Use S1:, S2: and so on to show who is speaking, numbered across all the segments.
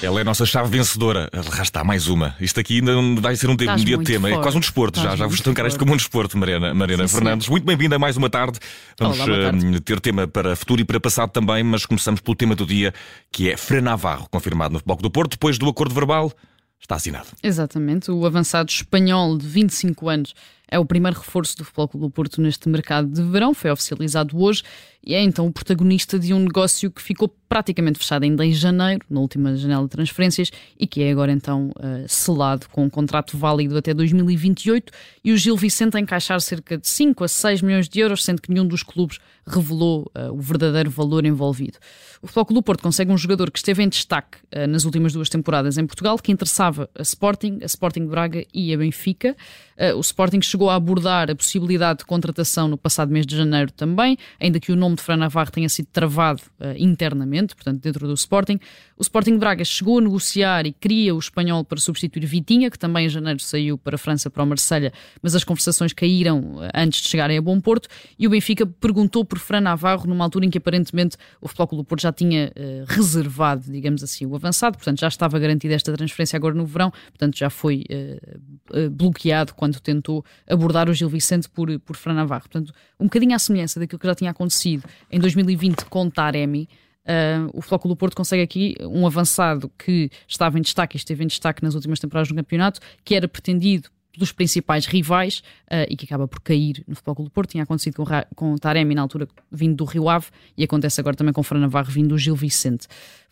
S1: Ela é a nossa chave vencedora. Está, mais uma. Isto aqui ainda vai ser um, dia de tema.
S2: Forte.
S1: É quase um desporto. já, já vos isto como um desporto, Mariana, Mariana
S2: sim,
S1: Fernandes. Sim. Muito bem-vinda a mais uma tarde. Vamos
S2: Olá, tarde.
S1: Uh, ter tema para futuro e para passado também, mas começamos pelo tema do dia, que é Fran Navarro, confirmado no Bloco do Porto, depois do acordo verbal. Está assinado.
S2: Exatamente. O avançado espanhol de 25 anos é o primeiro reforço do Futebol Clube do Porto neste mercado de verão, foi oficializado hoje e é então o protagonista de um negócio que ficou praticamente fechado ainda em janeiro, na última janela de transferências, e que é agora então uh, selado com um contrato válido até 2028 e o Gil Vicente a encaixar cerca de 5 a 6 milhões de euros, sendo que nenhum dos clubes revelou uh, o verdadeiro valor envolvido. O Futebol Clube do Porto consegue um jogador que esteve em destaque uh, nas últimas duas temporadas em Portugal, que interessava a Sporting, a Sporting Braga e a Benfica. o Sporting chegou a abordar a possibilidade de contratação no passado mês de janeiro também, ainda que o nome de Fran Navarro tenha sido travado uh, internamente, portanto, dentro do Sporting. O Sporting Braga chegou a negociar e queria o espanhol para substituir Vitinha, que também em janeiro saiu para a França, para o Marselha, mas as conversações caíram uh, antes de chegarem a Bom Porto. E o Benfica perguntou por Fran Navarro numa altura em que aparentemente o Futebol Clube do Porto já tinha uh, reservado, digamos assim, o avançado, portanto, já estava garantida esta transferência agora no verão, portanto, já foi bloqueado quando tentou abordar o Gil Vicente por, por Fran Navarro. Portanto, um bocadinho à semelhança daquilo que já tinha acontecido em 2020 com Taremi. Uh, o Flóculo Porto consegue aqui um avançado que estava em destaque e esteve em destaque nas últimas temporadas do campeonato, que era pretendido pelos principais rivais uh, e que acaba por cair no Clube do Porto. Tinha acontecido com, com Taremi na altura vindo do Rio Ave e acontece agora também com Fran Navarro vindo do Gil Vicente.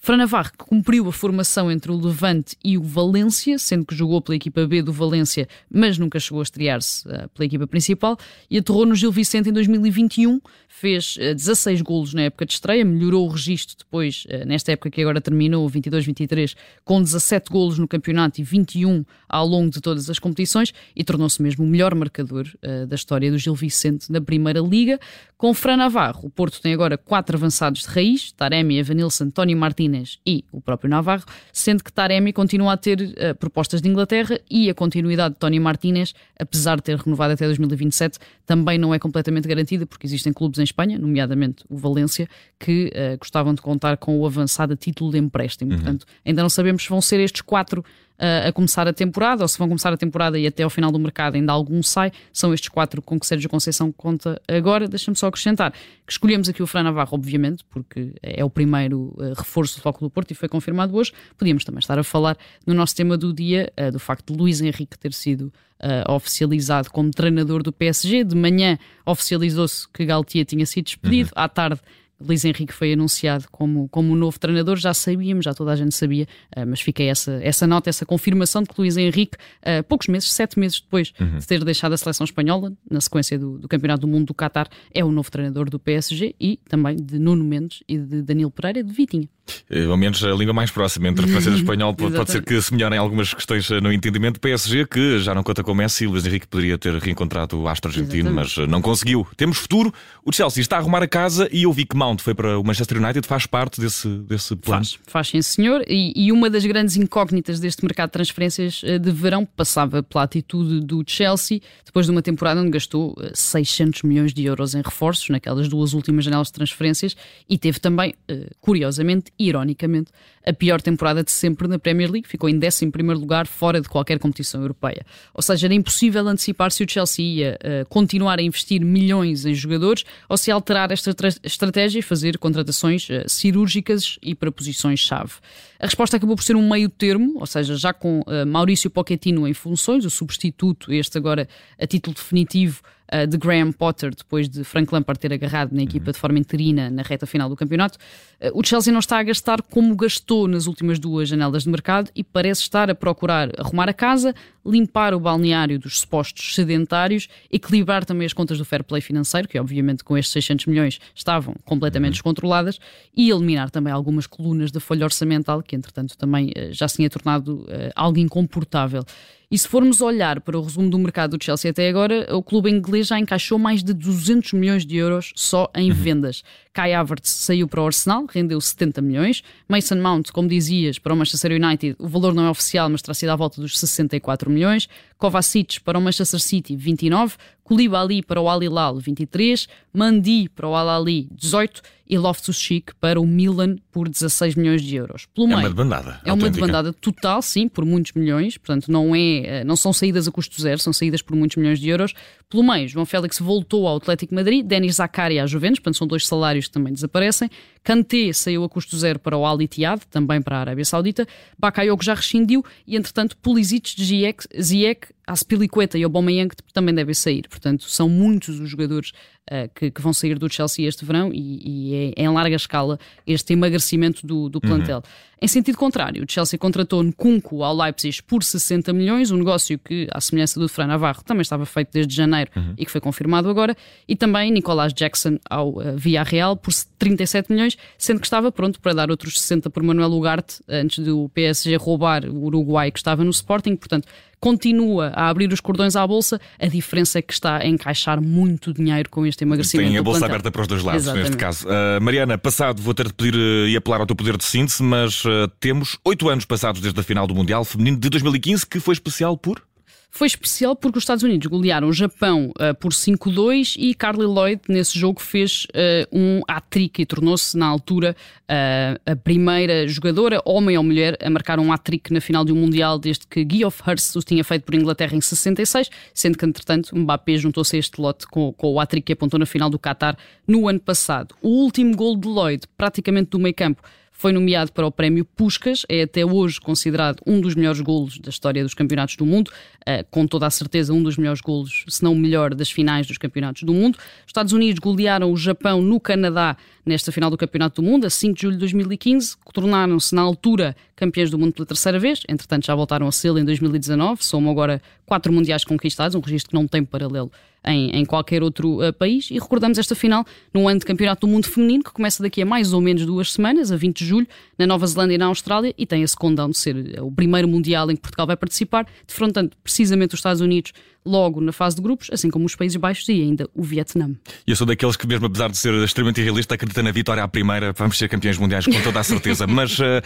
S2: Fran Navarro que cumpriu a formação entre o Levante e o Valência, sendo que jogou pela equipa B do Valência, mas nunca chegou a estrear-se uh, pela equipa principal, e aterrou no Gil Vicente em 2021, fez uh, 16 golos na época de estreia, melhorou o registro depois, uh, nesta época que agora terminou, 22-23, com 17 golos no campeonato e 21 ao longo de todas as competições, e tornou-se mesmo o melhor marcador da história do Gil Vicente na Primeira Liga. Com Fran Navarro, o Porto tem agora quatro avançados de raiz, Taremi, Evanilson, Tony Martínez e o próprio Navarro, sendo que Taremi continua a ter uh, propostas de Inglaterra e a continuidade de Tony Martínez, apesar de ter renovado até 2027, também não é completamente garantida, porque existem clubes em Espanha, nomeadamente o Valência, que uh, gostavam de contar com o avançado a título de empréstimo. Uhum. Portanto, ainda não sabemos se vão ser estes quatro a começar a temporada, ou se vão começar a temporada e até ao final do mercado ainda algum sai, são estes quatro com que Sérgio Conceição conta agora. Deixa-me só acrescentar que escolhemos aqui o Fran Navarro, obviamente, porque é o primeiro uh, reforço do Foco do Porto e foi confirmado hoje. Podíamos também estar a falar no nosso tema do dia uh, do facto de Luís Henrique ter sido uh, oficializado como treinador do PSG. De manhã oficializou-se que Galtier tinha sido despedido, uhum. à tarde Luís Henrique foi anunciado como, como o novo treinador, já sabíamos, já toda a gente sabia, uh, mas fica essa, essa nota, essa confirmação de que Luís Henrique, uh, poucos meses, sete meses depois uhum. de ter deixado a seleção espanhola, na sequência do, do Campeonato do Mundo do Qatar, é o novo treinador do PSG e também de Nuno Mendes e de Danilo Pereira de Vitinha.
S1: Ao eh, menos a língua mais próxima entre francês e espanhol pode, ser que se melhorem algumas questões no entendimento. PSG, que já não conta com Messi, Luís Henrique poderia ter reencontrado o astro argentino, Exatamente. mas não conseguiu. Temos futuro. O Chelsea está a arrumar a casa e eu vi que Mount foi para o Manchester United, faz parte desse, desse plano.
S2: Faz, faz sim, senhor. E, e uma das grandes incógnitas deste mercado de transferências eh, de verão passava pela atitude do Chelsea, depois de uma temporada onde gastou 600 eh, milhões de euros em reforços, naquelas duas últimas janelas de transferências, e teve também, curiosamente, ironicamente, a pior temporada de sempre na Premier League, ficou em 11 lugar, fora de qualquer competição europeia. Ou seja, era impossível antecipar se o Chelsea ia uh, continuar a investir milhões em jogadores ou se alterar esta estratégia e fazer contratações uh, cirúrgicas e para posições-chave. A resposta acabou por ser um meio termo, ou seja, já com uh, Maurício Pochettino em funções, o substituto, este agora a título definitivo uh, de Graham Potter, depois de Frank Lampard ter agarrado na equipa de forma interina na reta final do campeonato. Uh, o Chelsea não está a gastar como gastou nas últimas duas janelas de mercado e parece estar a procurar arrumar a casa, limpar o balneário dos supostos sedentários, equilibrar também as contas do fair play financeiro, que obviamente com estes 600 milhões estavam completamente descontroladas, e eliminar também algumas colunas da folha orçamental, que entretanto também uh, já se tinha tornado algo incomportável. E se formos olhar para o resumo do mercado do Chelsea até agora, o clube inglês já encaixou mais de 200 milhões de euros só em uhum. vendas. Kai Havertz saiu para o Arsenal, rendeu 70 milhões. Mason Mount, como dizias, para o Manchester United, o valor não é oficial, mas terá sido à volta dos 64 milhões milhões, Kovacic para o Manchester City 29, Koulibaly para o Al Hilal 23, Mandi para o Al Ali 18 e Loftus-Cheek para o Milan por 16 milhões de euros.
S1: Pelo é meio, uma debandada.
S2: É uma debandada total, sim, por muitos milhões. Portanto, não, é, eh, não são saídas a custo zero, são saídas por muitos milhões de euros. Pelo meio, João Félix voltou ao Atlético Madrid, Denis Zakaria à Juventus, portanto, são dois salários que também desaparecem. Kanté saiu a custo zero para o Al Ittihad, também para a Arábia Saudita. Bakayoko já rescindiu e, entretanto, Pulisic, Ziyech, Ziyech like Aspilicueta e Aubameyang também devem sair. Portanto, são muitos os jogadores uh, que, que, vão sair do Chelsea este verão e, e é, é, em larga escala este emagrecimento do, do plantel. Uhum. Em sentido contrário, o Chelsea contratou Nkunku ao Leipzig por 60 milhões, um negócio que, à semelhança do de Fran Navarro, também estava feito desde janeiro uhum. e que foi confirmado agora, e também Nicolás Jackson ao uh, Villarreal por 37 milhões, sendo que estava pronto para dar outros 60 por Manuel Ugarte antes do PSG roubar o Uruguai que estava no Sporting, portanto continua a abrir os cordões à bolsa, a diferença é que está a encaixar muito dinheiro com este emagrecimento.
S1: Tem a bolsa
S2: plantel.
S1: aberta para os dois lados, Exatamente. neste caso. Uh, Mariana, passado, vou ter de pedir uh, e apelar ao teu poder de síntese, mas uh, temos oito anos passados desde a final do Mundial Feminino de 2015, que foi especial por.
S2: Foi especial porque os Estados Unidos golearam o Japão uh, por 5-2 e Carly Lloyd nesse jogo fez uh, um hat-trick e tornou-se na altura uh, a primeira jogadora, homem ou mulher, a marcar um hat-trick na final de um Mundial desde que Geoff Hurst o tinha feito por Inglaterra em 66, sendo que entretanto Mbappé juntou-se a este lote com, com o hat-trick que apontou na final do Qatar no ano passado. O último gol de Lloyd, praticamente do meio campo, foi nomeado para o prémio Puskas, é até hoje considerado um dos melhores golos da história dos campeonatos do mundo, uh, com toda a certeza um dos melhores golos, se não o melhor, das finais dos campeonatos do mundo. Os Estados Unidos golearam o Japão no Canadá nesta final do Campeonato do Mundo, a 5 de julho de 2015, tornaram-se na altura campeões do mundo pela terceira vez, entretanto já voltaram a ser em 2019, somam agora quatro mundiais conquistados, um registro que não tem paralelo em, em qualquer outro uh, país. E recordamos esta final no ano de Campeonato do Mundo Feminino, que começa daqui a mais ou menos duas semanas, a 20 de julho, na Nova Zelândia e na Austrália, e tem esse condão de ser eh, o primeiro Mundial em que Portugal vai participar, defrontando precisamente os Estados Unidos logo na fase de grupos, assim como os Países Baixos e ainda o Vietnã.
S1: E eu sou daqueles que, mesmo apesar de ser extremamente irrealista, acredita na vitória à primeira, vamos ser campeões mundiais com toda a certeza. Mas. Uh...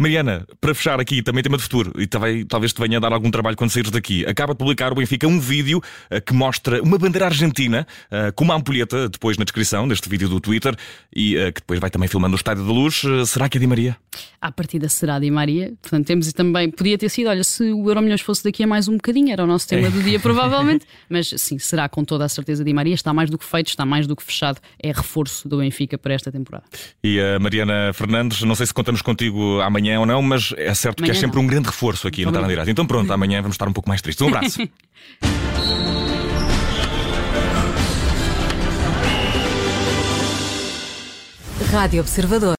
S1: Mariana, para fechar aqui, também tema de futuro, e também, talvez te venha a dar algum trabalho quando saíres daqui. Acaba de publicar o Benfica um vídeo uh, que mostra uma bandeira argentina uh, com uma ampulheta, depois na descrição deste vídeo do Twitter, e uh, que depois vai também filmando o Estádio da Luz. será que é Di Maria?
S2: À partida será Di Maria. Portanto, temos também, podia ter sido, olha, se o Euro Milhões fosse daqui a mais um bocadinho, era o nosso tema é. do dia, provavelmente. Mas sim, será com toda a certeza Di Maria. Está mais do que feito, está mais do que fechado. É reforço do Benfica para esta temporada.
S1: E a Mariana Fernandes, não sei se contamos contigo amanhã ou não, mas é certo amanhã que é sempre não. um grande reforço aqui no Direita. Então pronto, amanhã vamos estar um pouco mais tristes. Um abraço. Rádio Observador.